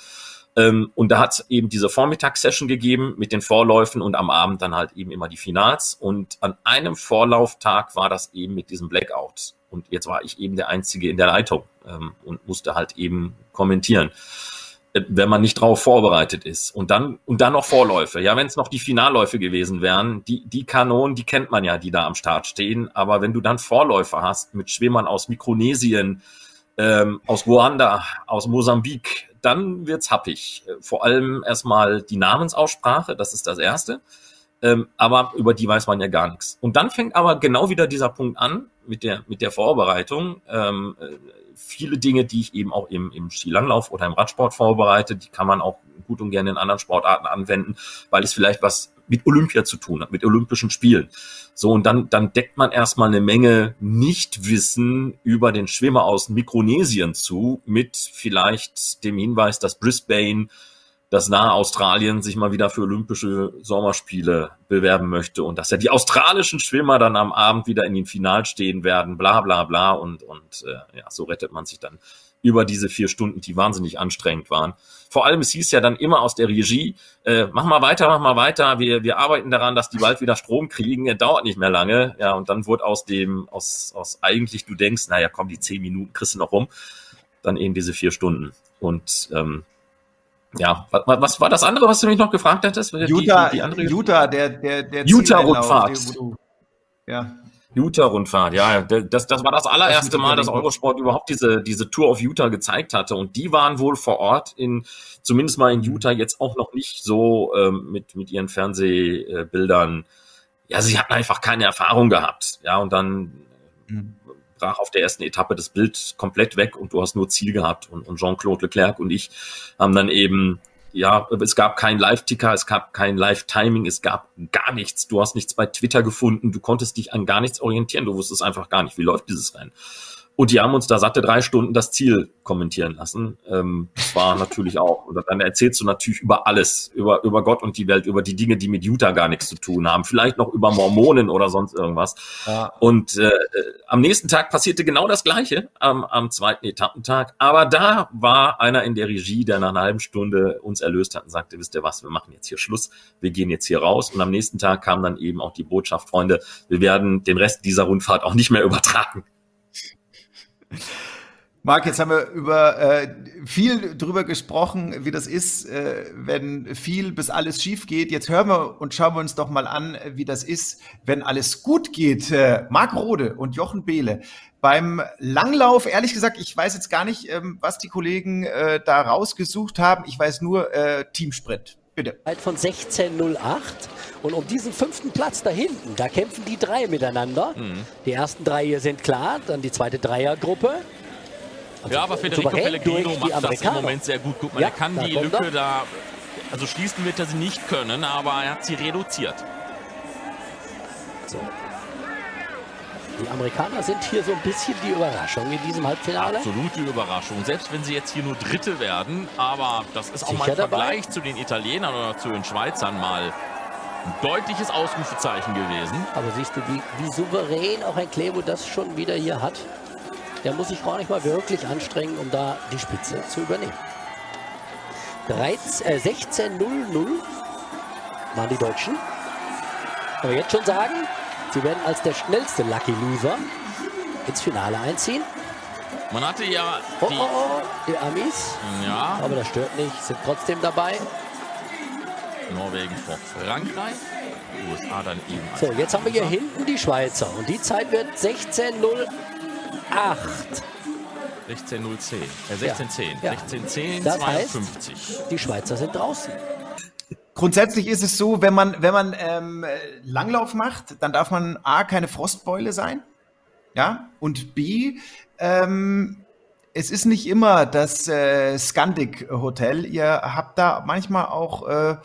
Ähm, und da hat es eben diese Vormittagssession gegeben mit den Vorläufen und am Abend dann halt eben immer die Finals. Und an einem Vorlauftag war das eben mit diesem Blackout. Und jetzt war ich eben der Einzige in der Leitung ähm, und musste halt eben kommentieren. äh, wenn man nicht drauf vorbereitet ist. Und dann, und dann noch Vorläufe. Ja, wenn es noch die Finalläufe gewesen wären, die, die Kanonen, die kennt man ja, die da am Start stehen. Aber wenn du dann Vorläufe hast mit Schwimmern aus Mikronesien, ähm, aus Ruanda, aus Mosambik, dann wird's happig. Vor allem erstmal die Namensaussprache, das ist das Erste. Ähm, aber über die weiß man ja gar nichts. Und dann fängt aber genau wieder dieser Punkt an mit der, mit der Vorbereitung. Ähm, äh, viele Dinge, die ich eben auch im, im Skilanglauf oder im Radsport vorbereite, die kann man auch gut und gerne in anderen Sportarten anwenden, weil es vielleicht was mit Olympia zu tun hat, mit Olympischen Spielen. So, und dann, dann deckt man erstmal eine Menge Nichtwissen über den Schwimmer aus Mikronesien zu, mit vielleicht dem Hinweis, dass Brisbane dass nahe Australien sich mal wieder für Olympische Sommerspiele bewerben möchte und dass ja die australischen Schwimmer dann am Abend wieder in den Final stehen werden, bla bla bla und, und äh, ja, so rettet man sich dann über diese vier Stunden, die wahnsinnig anstrengend waren. Vor allem, es hieß ja dann immer aus der Regie, äh, mach mal weiter, mach mal weiter, wir, wir arbeiten daran, dass die bald wieder Strom kriegen, er dauert nicht mehr lange. Ja, und dann wurde aus dem, aus, aus eigentlich, du denkst, naja, komm, die zehn Minuten kriegst du noch rum, dann eben diese vier Stunden. Und ähm, ja, was, was war das andere, was du mich noch gefragt hattest? Utah, die, die andere Utah, der, der, der Utah-Rundfahrt. Ja. Utah-Rundfahrt, ja, das, das war das allererste Mal, dass Eurosport überhaupt diese, diese Tour of Utah gezeigt hatte. Und die waren wohl vor Ort in, zumindest mal in Utah, jetzt auch noch nicht so ähm, mit, mit ihren Fernsehbildern. Ja, sie hatten einfach keine Erfahrung gehabt. Ja, und dann mhm brach auf der ersten Etappe das Bild komplett weg und du hast nur Ziel gehabt. Und, und Jean-Claude Leclerc und ich haben dann eben ja, es gab kein Live-Ticker, es gab kein Live-Timing, es gab gar nichts. Du hast nichts bei Twitter gefunden, du konntest dich an gar nichts orientieren, du wusstest einfach gar nicht, wie läuft dieses Rennen. Und die haben uns da satte drei Stunden das Ziel kommentieren lassen. Ähm, das war *laughs* natürlich auch. Und dann erzählst du natürlich über alles, über, über Gott und die Welt, über die Dinge, die mit Utah gar nichts zu tun haben. Vielleicht noch über Mormonen oder sonst irgendwas. Ja. Und äh, am nächsten Tag passierte genau das Gleiche, am, am zweiten Etappentag. Aber da war einer in der Regie, der nach einer halben Stunde uns erlöst hat und sagte, wisst ihr was, wir machen jetzt hier Schluss, wir gehen jetzt hier raus. Und am nächsten Tag kam dann eben auch die Botschaft, Freunde, wir werden den Rest dieser Rundfahrt auch nicht mehr *laughs* übertragen. Marc, jetzt haben wir über äh, viel drüber gesprochen, wie das ist, äh, wenn viel bis alles schief geht. Jetzt hören wir und schauen wir uns doch mal an, wie das ist, wenn alles gut geht. Äh, Marc Rode und Jochen Behle beim Langlauf, ehrlich gesagt, ich weiß jetzt gar nicht, ähm, was die Kollegen äh, da rausgesucht haben. Ich weiß nur äh, Teamsprint. Bitte. Von 16.08. Und um diesen fünften Platz da hinten, da kämpfen die drei miteinander. Mhm. Die ersten drei hier sind klar, dann die zweite Dreiergruppe. Also ja, aber Federico Pellegrino macht das im Moment sehr gut. Guck mal, ja, er kann die Lücke er. da, also schließen wird er sie nicht können, aber er hat sie reduziert. So. Die Amerikaner sind hier so ein bisschen die Überraschung in diesem Halbfinale. Absolute Überraschung, selbst wenn sie jetzt hier nur Dritte werden. Aber das ist auch mal im Vergleich zu den Italienern oder zu den Schweizern mal ein deutliches Ausrufezeichen gewesen. Aber siehst du, wie, wie souverän auch ein Klebo das schon wieder hier hat. Der muss sich gar nicht mal wirklich anstrengen, um da die Spitze zu übernehmen. äh, 16-0-0 waren die Deutschen. Aber jetzt schon sagen, sie werden als der schnellste Lucky Loser ins Finale einziehen. Man hatte ja oh, die, oh, oh, die Amis. Ja. Aber das stört nicht, sind trotzdem dabei. Norwegen vor Frankreich. USA dann eben. So, jetzt haben wir hier hinten die Schweizer. Und die Zeit wird 16.08. 16.010. Äh, 16.10. Ja. 16.10, das 52. Heißt, die Schweizer sind draußen. Grundsätzlich ist es so, wenn man, wenn man ähm, Langlauf macht, dann darf man A, keine Frostbeule sein. Ja, und B, ähm, es ist nicht immer das äh, Scandic Hotel. Ihr habt da manchmal auch äh,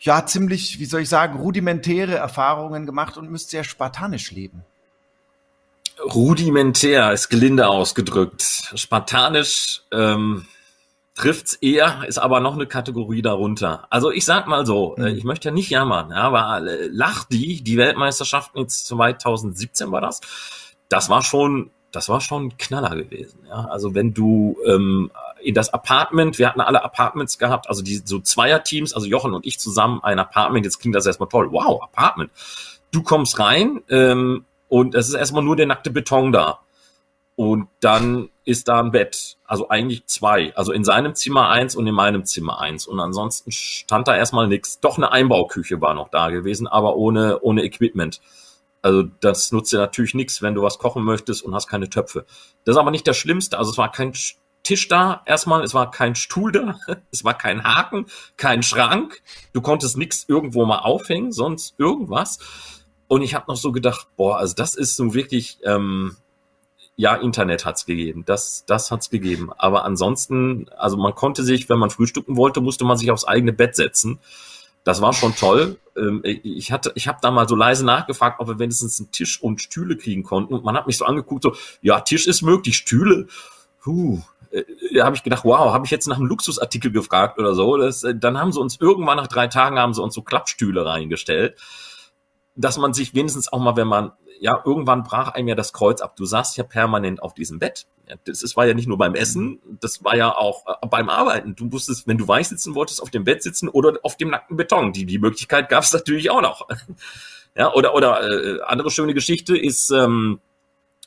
ja ziemlich, wie soll ich sagen, rudimentäre Erfahrungen gemacht und müsst sehr spartanisch leben. Rudimentär ist gelinde ausgedrückt. Spartanisch ähm, trifft's eher, ist aber noch eine Kategorie darunter. Also ich sag mal so, mhm. ich möchte ja nicht jammern, ja, aber äh, Lachdi, die Weltmeisterschaften jetzt 2017 war das, das war schon das war schon ein Knaller gewesen. Ja? Also wenn du ähm, in das Apartment, wir hatten alle Apartments gehabt, also die so Zweierteams, also Jochen und ich zusammen ein Apartment, jetzt klingt das erstmal toll. Wow, Apartment. Du kommst rein ähm, und es ist erstmal nur der nackte Beton da. Und dann ist da ein Bett, also eigentlich zwei. Also in seinem Zimmer eins und in meinem Zimmer eins. Und ansonsten stand da erstmal nichts. Doch eine Einbauküche war noch da gewesen, aber ohne, ohne Equipment. Also das nutzt dir natürlich nichts, wenn du was kochen möchtest und hast keine Töpfe. Das ist aber nicht das Schlimmste. Also es war kein Tisch da erstmal, es war kein Stuhl da, *laughs* es war kein Haken, kein Schrank. Du konntest nichts irgendwo mal aufhängen, sonst irgendwas. Und ich habe noch so gedacht, boah, also das ist so wirklich, ähm, ja, Internet hat's gegeben. Das, das hat's gegeben. Aber ansonsten, also man konnte sich, wenn man frühstücken wollte, musste man sich aufs eigene Bett setzen. Das war schon toll. Ähm, ich hatte, ich habe da mal so leise nachgefragt, ob wir wenigstens einen Tisch und Stühle kriegen konnten. Und man hat mich so angeguckt, so, ja, Tisch ist möglich, Stühle. Puh, äh, da habe ich gedacht, wow, habe ich jetzt nach einem Luxusartikel gefragt oder so. Das, äh, dann haben sie uns irgendwann nach drei Tagen haben sie uns so Klappstühle reingestellt, dass man sich wenigstens auch mal, wenn man ja, irgendwann brach einem ja das Kreuz ab. Du saßt ja permanent auf diesem Bett. Das ist, war ja nicht nur beim Essen, das war ja auch äh, beim Arbeiten. Du wusstest, wenn du weich sitzen wolltest, auf dem Bett sitzen oder auf dem nackten Beton. Die, die Möglichkeit gab es *laughs* natürlich auch noch. ja, oder, oder äh, andere schöne Geschichte ist ähm,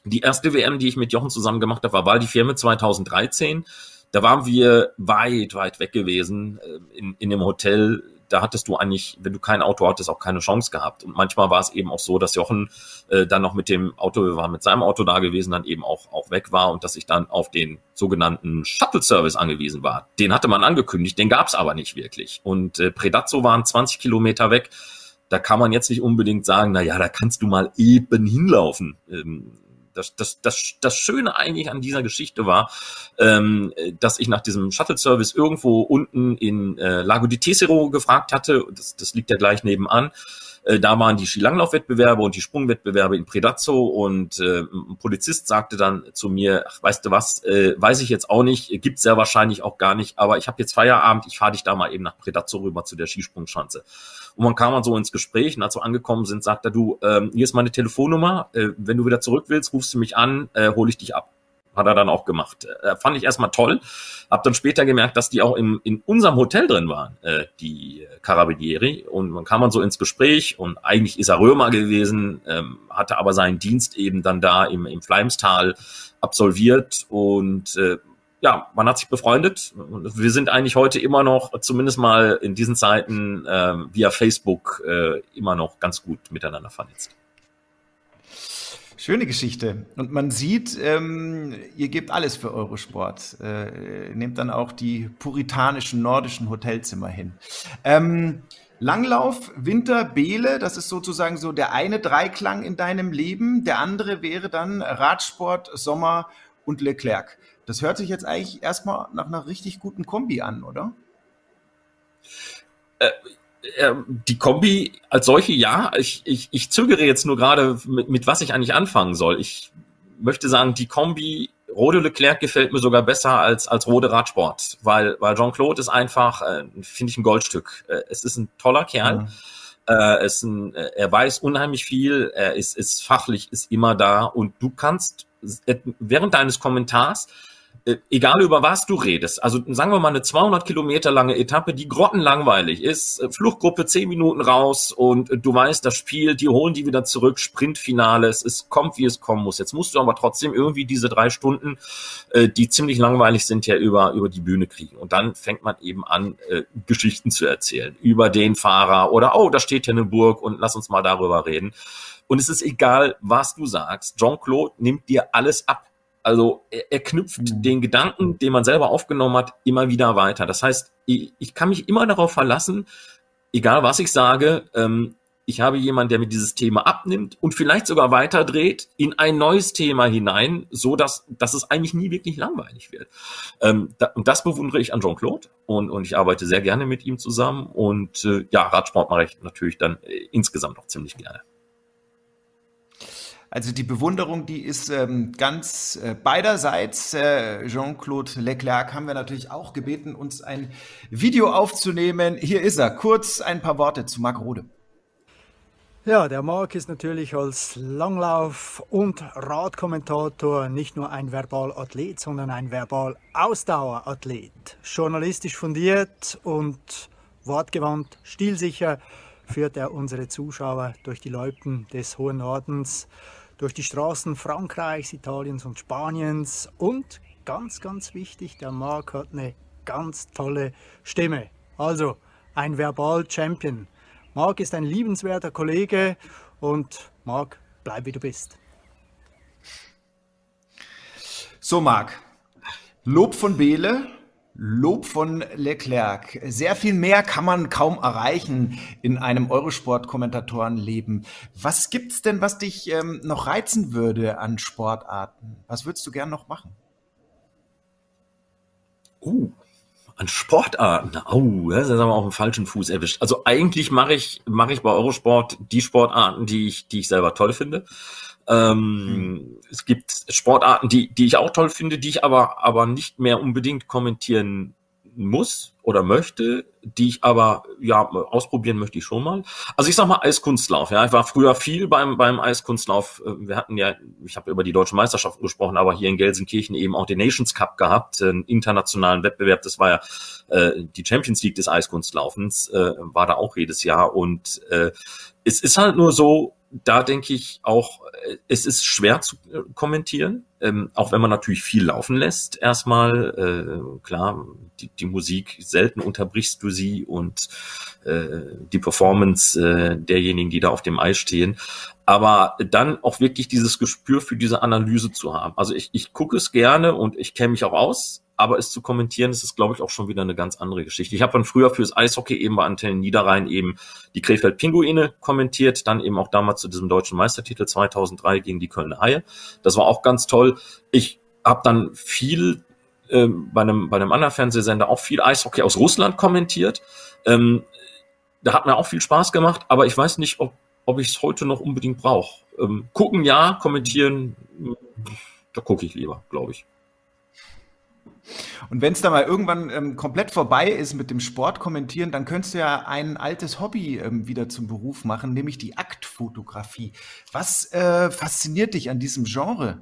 die erste WM, die ich mit Jochen zusammen gemacht habe, war Val di Fiemme 2013. Da waren wir weit, weit weg gewesen äh, in, in dem Hotel da hattest du eigentlich, wenn du kein Auto hattest, auch keine Chance gehabt. Und manchmal war es eben auch so, dass Jochen äh, dann noch mit dem Auto, wir waren mit seinem Auto da gewesen, dann eben auch, auch weg war und dass ich dann auf den sogenannten Shuttle-Service angewiesen war. Den hatte man angekündigt, den gab es aber nicht wirklich. Und äh, Predazzo waren 20 Kilometer weg. Da kann man jetzt nicht unbedingt sagen, na ja, da kannst du mal eben hinlaufen. Ähm, das, das, das, das Schöne eigentlich an dieser Geschichte war, ähm, dass ich nach diesem Shuttle-Service irgendwo unten in äh, Lago di Tesero gefragt hatte, das, das liegt ja gleich nebenan, äh, da waren die Skilanglaufwettbewerbe und die Sprungwettbewerbe in Predazzo und äh, ein Polizist sagte dann zu mir, ach, weißt du was, äh, weiß ich jetzt auch nicht, gibt's ja wahrscheinlich auch gar nicht, aber ich habe jetzt Feierabend, ich fahre dich da mal eben nach Predazzo rüber zu der Skisprungschanze. Und man kam dann so ins Gespräch und als wir angekommen sind, sagt er, du, ähm, hier ist meine Telefonnummer, äh, wenn du wieder zurück willst, rufst du mich an, äh, hole ich dich ab. Hat er dann auch gemacht. Äh, fand ich erstmal toll. Hab dann später gemerkt, dass die auch im, in unserem Hotel drin waren, äh, die Carabinieri. Und man kam dann so ins Gespräch und eigentlich ist er Römer gewesen, ähm, hatte aber seinen Dienst eben dann da im, im Fleimstal absolviert und äh, ja, man hat sich befreundet. Wir sind eigentlich heute immer noch, zumindest mal in diesen Zeiten, äh, via Facebook äh, immer noch ganz gut miteinander vernetzt. Schöne Geschichte. Und man sieht, ähm, ihr gebt alles für Eurosport. Äh, nehmt dann auch die puritanischen nordischen Hotelzimmer hin. Ähm, Langlauf, Winter, Bele, das ist sozusagen so der eine Dreiklang in deinem Leben. Der andere wäre dann Radsport, Sommer und Leclerc. Das hört sich jetzt eigentlich erstmal nach einer richtig guten Kombi an, oder? Äh, die Kombi als solche, ja. Ich, ich, ich zögere jetzt nur gerade, mit, mit was ich eigentlich anfangen soll. Ich möchte sagen, die Kombi Rode Leclerc gefällt mir sogar besser als, als Rode Radsport, weil, weil Jean-Claude ist einfach, äh, finde ich, ein Goldstück. Äh, es ist ein toller Kerl. Ja. Äh, es ein, äh, er weiß unheimlich viel, er ist, ist fachlich, ist immer da und du kannst während deines Kommentars äh, egal über was du redest, also sagen wir mal eine 200 Kilometer lange Etappe, die grottenlangweilig ist, äh, Fluchtgruppe 10 Minuten raus und äh, du weißt, das Spiel, die holen die wieder zurück, Sprintfinale, es kommt, wie es kommen muss. Jetzt musst du aber trotzdem irgendwie diese drei Stunden, die ziemlich langweilig sind, ja über, über die Bühne kriegen. Und dann fängt man eben an, Geschichten zu erzählen über den Fahrer oder, oh, da steht hier eine Burg und lass uns mal darüber reden. Und es ist egal, was du sagst. Jean-Claude nimmt dir alles ab also er, er knüpft mhm. den Gedanken, den man selber aufgenommen hat, immer wieder weiter. Das heißt, ich, ich kann mich immer darauf verlassen, egal was ich sage, ähm, ich habe jemanden, der mir dieses Thema abnimmt und vielleicht sogar weiterdreht in ein neues Thema hinein, so dass, dass es eigentlich nie wirklich langweilig wird. Ähm, da, und das bewundere ich an Jean-Claude und, und ich arbeite sehr gerne mit ihm zusammen und äh, ja, Radsport mache ich natürlich dann äh, insgesamt auch ziemlich gerne. Also die Bewunderung, die ist ähm, ganz äh, beiderseits. Äh, Jean-Claude Leclerc haben wir natürlich auch gebeten, uns ein Video aufzunehmen. Hier ist er. Kurz ein paar Worte zu Marc Rode. Ja, der Marc ist natürlich als Langlauf- und Radkommentator nicht nur ein Verbalathlet, sondern ein Verbal-Ausdauerathlet. Journalistisch fundiert und wortgewandt, stilsicher führt er unsere Zuschauer durch die Loipen des hohen Nordens durch die Straßen Frankreichs, Italiens und Spaniens. Und ganz, ganz wichtig, der Marc hat eine ganz tolle Stimme. Also ein Verbal-Champion. Marc ist ein liebenswerter Kollege und Marc, bleib wie du bist. So, Marc. Lob von Behle, Lob von Leclerc. Sehr viel mehr kann man kaum erreichen in einem Eurosport-Kommentatorenleben. Was gibt's denn, was dich ähm, noch reizen würde an Sportarten? Was würdest du gern noch machen? Uh, an Sportarten. Oh, das ist aber auch einen falschen Fuß erwischt. Also eigentlich mache ich, mache ich bei Eurosport die Sportarten, die ich, die ich selber toll finde. Ähm, hm. Es gibt Sportarten, die, die ich auch toll finde, die ich aber, aber nicht mehr unbedingt kommentieren muss oder möchte, die ich aber ja ausprobieren möchte ich schon mal. Also ich sag mal Eiskunstlauf. Ja, ich war früher viel beim beim Eiskunstlauf. Wir hatten ja, ich habe über die deutsche Meisterschaft gesprochen, aber hier in Gelsenkirchen eben auch den Nations Cup gehabt, einen internationalen Wettbewerb. Das war ja äh, die Champions League des Eiskunstlaufens, äh, war da auch jedes Jahr und äh, es ist halt nur so, da denke ich auch, äh, es ist schwer zu äh, kommentieren, ähm, auch wenn man natürlich viel laufen lässt. Erstmal, äh, klar, die, die Musik, selten unterbrichst du sie und äh, die Performance äh, derjenigen, die da auf dem Eis stehen. Aber dann auch wirklich dieses Gespür für diese Analyse zu haben. Also ich, ich gucke es gerne und ich kenne mich auch aus, aber es zu kommentieren, das ist, glaube ich, auch schon wieder eine ganz andere Geschichte. Ich habe dann früher fürs Eishockey eben bei Antennen Niederrhein eben die Krefeld Pinguine kommentiert, dann eben auch damals zu diesem deutschen Meistertitel 2003 gegen die Kölner Haie. Das war auch ganz toll. Ich habe dann viel ähm, bei, einem, bei einem anderen Fernsehsender auch viel Eishockey aus Russland kommentiert. Ähm, da hat mir auch viel Spaß gemacht, aber ich weiß nicht, ob, ob ich es heute noch unbedingt brauche. Ähm, gucken ja, kommentieren, da gucke ich lieber, glaube ich. Und wenn es da mal irgendwann ähm, komplett vorbei ist mit dem Sport kommentieren, dann könntest du ja ein altes Hobby ähm, wieder zum Beruf machen, nämlich die Aktfotografie. Was äh, fasziniert dich an diesem Genre?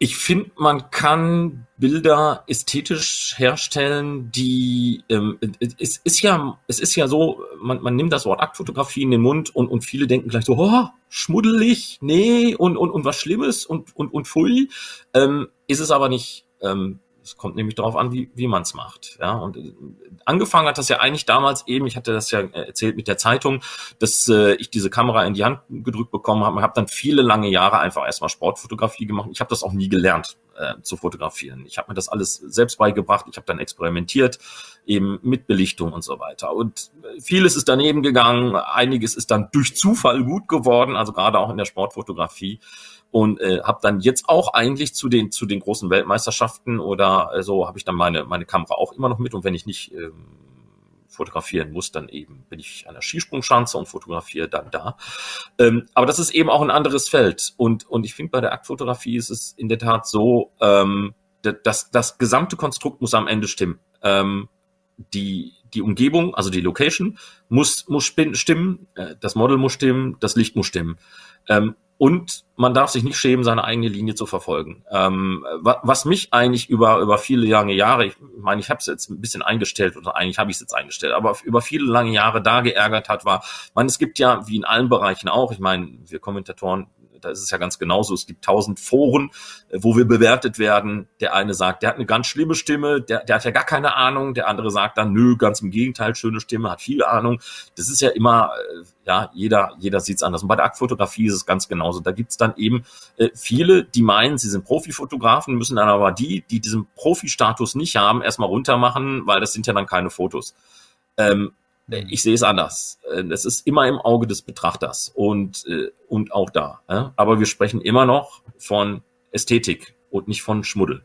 Ich finde, man kann Bilder ästhetisch herstellen, die ähm, es ist ja es ist ja so, man, man nimmt das Wort Aktfotografie in den Mund und, und viele denken gleich so, oh, schmuddelig, nee und und und was Schlimmes und und und pfui, ähm, ist es aber nicht. Ähm, es kommt nämlich darauf an, wie, wie man es macht. Ja, und äh, angefangen hat das ja eigentlich damals eben, ich hatte das ja erzählt mit der Zeitung, dass äh, ich diese Kamera in die Hand gedrückt bekommen habe. Ich habe dann viele lange Jahre einfach erstmal Sportfotografie gemacht. Ich habe das auch nie gelernt äh, zu fotografieren. Ich habe mir das alles selbst beigebracht. Ich habe dann experimentiert, eben mit Belichtung und so weiter. Und äh, vieles ist daneben gegangen. Einiges ist dann durch Zufall gut geworden, also gerade auch in der Sportfotografie und äh, habe dann jetzt auch eigentlich zu den zu den großen Weltmeisterschaften oder äh, so habe ich dann meine meine Kamera auch immer noch mit und wenn ich nicht ähm, fotografieren muss, dann eben bin ich an der Skisprungschanze und fotografiere dann da. Ähm, aber das ist eben auch ein anderes Feld und und ich finde bei der Aktfotografie ist es in der Tat so, ähm, dass das gesamte Konstrukt muss am Ende stimmen. Ähm, die die Umgebung, also die Location muss muss stimmen, äh, das Model muss stimmen, das Licht muss stimmen. Ähm, und man darf sich nicht schämen, seine eigene Linie zu verfolgen. Ähm, was mich eigentlich über über viele lange Jahre, ich meine, ich habe es jetzt ein bisschen eingestellt oder eigentlich habe ich es jetzt eingestellt, aber über viele lange Jahre da geärgert hat, war, man, es gibt ja wie in allen Bereichen auch, ich meine, wir Kommentatoren da ist es ja ganz genauso. Es gibt tausend Foren, äh, wo wir bewertet werden. Der eine sagt, der hat eine ganz schlimme Stimme, der, der hat ja gar keine Ahnung. Der andere sagt dann, nö, ganz im Gegenteil, schöne Stimme, hat viel Ahnung. Das ist ja immer, äh, ja, jeder, jeder sieht es anders. Und bei der Aktfotografie ist es ganz genauso. Da gibt es dann eben äh, viele, die meinen, sie sind Profifotografen, müssen dann aber die, die diesen Profi-Status nicht haben, erstmal runtermachen, weil das sind ja dann keine Fotos. Ähm, äh, ich sehe es anders. Äh, es ist immer im Auge des Betrachters und, äh, und auch da. Aber wir sprechen immer noch von Ästhetik und nicht von Schmuddel.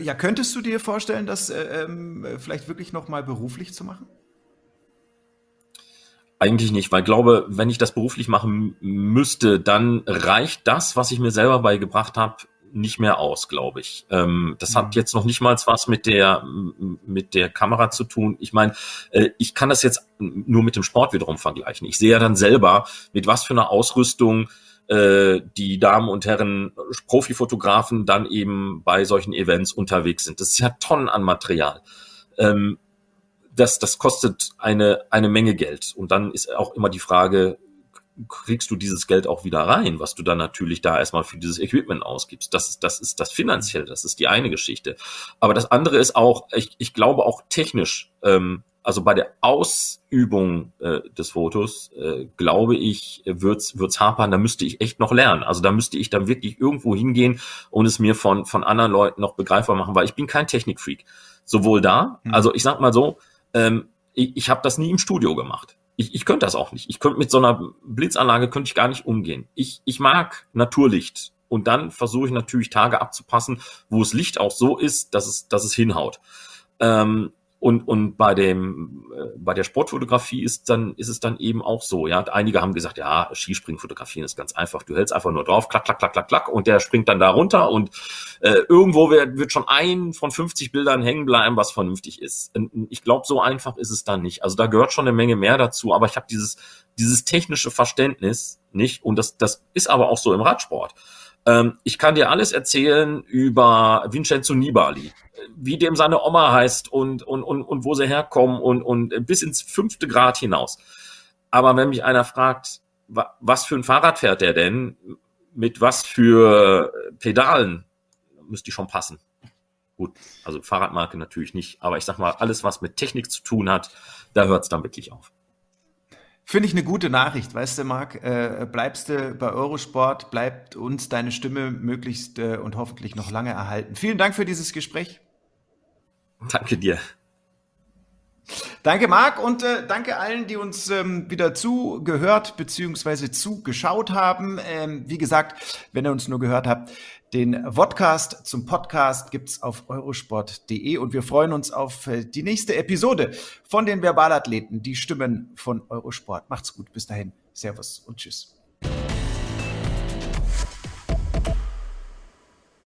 Ja, könntest du dir vorstellen, das ähm, vielleicht wirklich noch mal beruflich zu machen? Eigentlich nicht, weil ich glaube, wenn ich das beruflich machen müsste, dann reicht das, was ich mir selber beigebracht habe, nicht mehr aus, glaube ich. Ähm, das mhm. hat jetzt noch nicht mal was mit der mit der Kamera zu tun. Ich meine, äh, ich kann das jetzt nur mit dem Sport wiederum vergleichen. Ich sehe ja dann selber, mit was für einer Ausrüstung äh, die Damen und Herren Profifotografen dann eben bei solchen Events unterwegs sind. Das ist ja Tonnen an Material. Ähm, das, das kostet eine, eine Menge Geld. Und dann ist auch immer die Frage, kriegst du dieses Geld auch wieder rein, was du dann natürlich da erstmal für dieses Equipment ausgibst. Das ist, das ist das finanziell, das ist die eine Geschichte. Aber das andere ist auch, ich, ich glaube auch technisch, ähm, also bei der Ausübung äh, des Fotos, äh, glaube ich, wird's wird's hapern, da müsste ich echt noch lernen. Also da müsste ich dann wirklich irgendwo hingehen und es mir von, von anderen Leuten noch begreifbar machen, weil ich bin kein Technikfreak. Sowohl da, mhm. also ich sag mal so, ähm, ich, ich habe das nie im Studio gemacht ich, ich könnte das auch nicht. Ich könnte mit so einer Blitzanlage könnte ich gar nicht umgehen. Ich, ich mag Naturlicht. Und dann versuche ich natürlich Tage abzupassen, wo das Licht auch so ist, dass es, dass es hinhaut. Ähm, und, und bei dem, äh, bei der Sportfotografie ist dann, ist es dann eben auch so, ja. Einige haben gesagt, ja, Skispringen fotografieren ist ganz einfach. Du hältst einfach nur drauf, klack, klack, klack, klack, klack, und der springt dann da runter und äh, irgendwo wird, wird schon ein von 50 Bildern hängen bleiben, was vernünftig ist. Ich glaube, so einfach ist es dann nicht. Also da gehört schon eine Menge mehr dazu, aber ich habe dieses, dieses technische Verständnis nicht und das, das ist aber auch so im Radsport. Ähm, ich kann dir alles erzählen über Vincenzo Nibali, wie dem seine Oma heißt und, und, und, und wo sie herkommen und, und bis ins fünfte Grad hinaus. Aber wenn mich einer fragt, was für ein Fahrrad fährt der denn, mit was für Pedalen, müsste die schon passen. Gut, also Fahrradmarke natürlich nicht, aber ich sag mal, alles, was mit Technik zu tun hat, da hört es dann wirklich auf. Finde ich eine gute Nachricht, weißt du, Marc? Äh, bleibst du bei Eurosport, bleibt uns deine Stimme möglichst äh, und hoffentlich noch lange erhalten. Vielen Dank für dieses Gespräch. Danke dir. Danke, Marc, und äh, danke allen, die uns ähm, wieder zugehört bzw. zugeschaut haben. Ähm, wie gesagt, wenn ihr uns nur gehört habt, den Vodcast zum Podcast gibt's auf eurosport.de und wir freuen uns auf äh, die nächste Episode von den Verbalathleten, die Stimmen von Eurosport. Macht's gut, bis dahin. Servus und tschüss.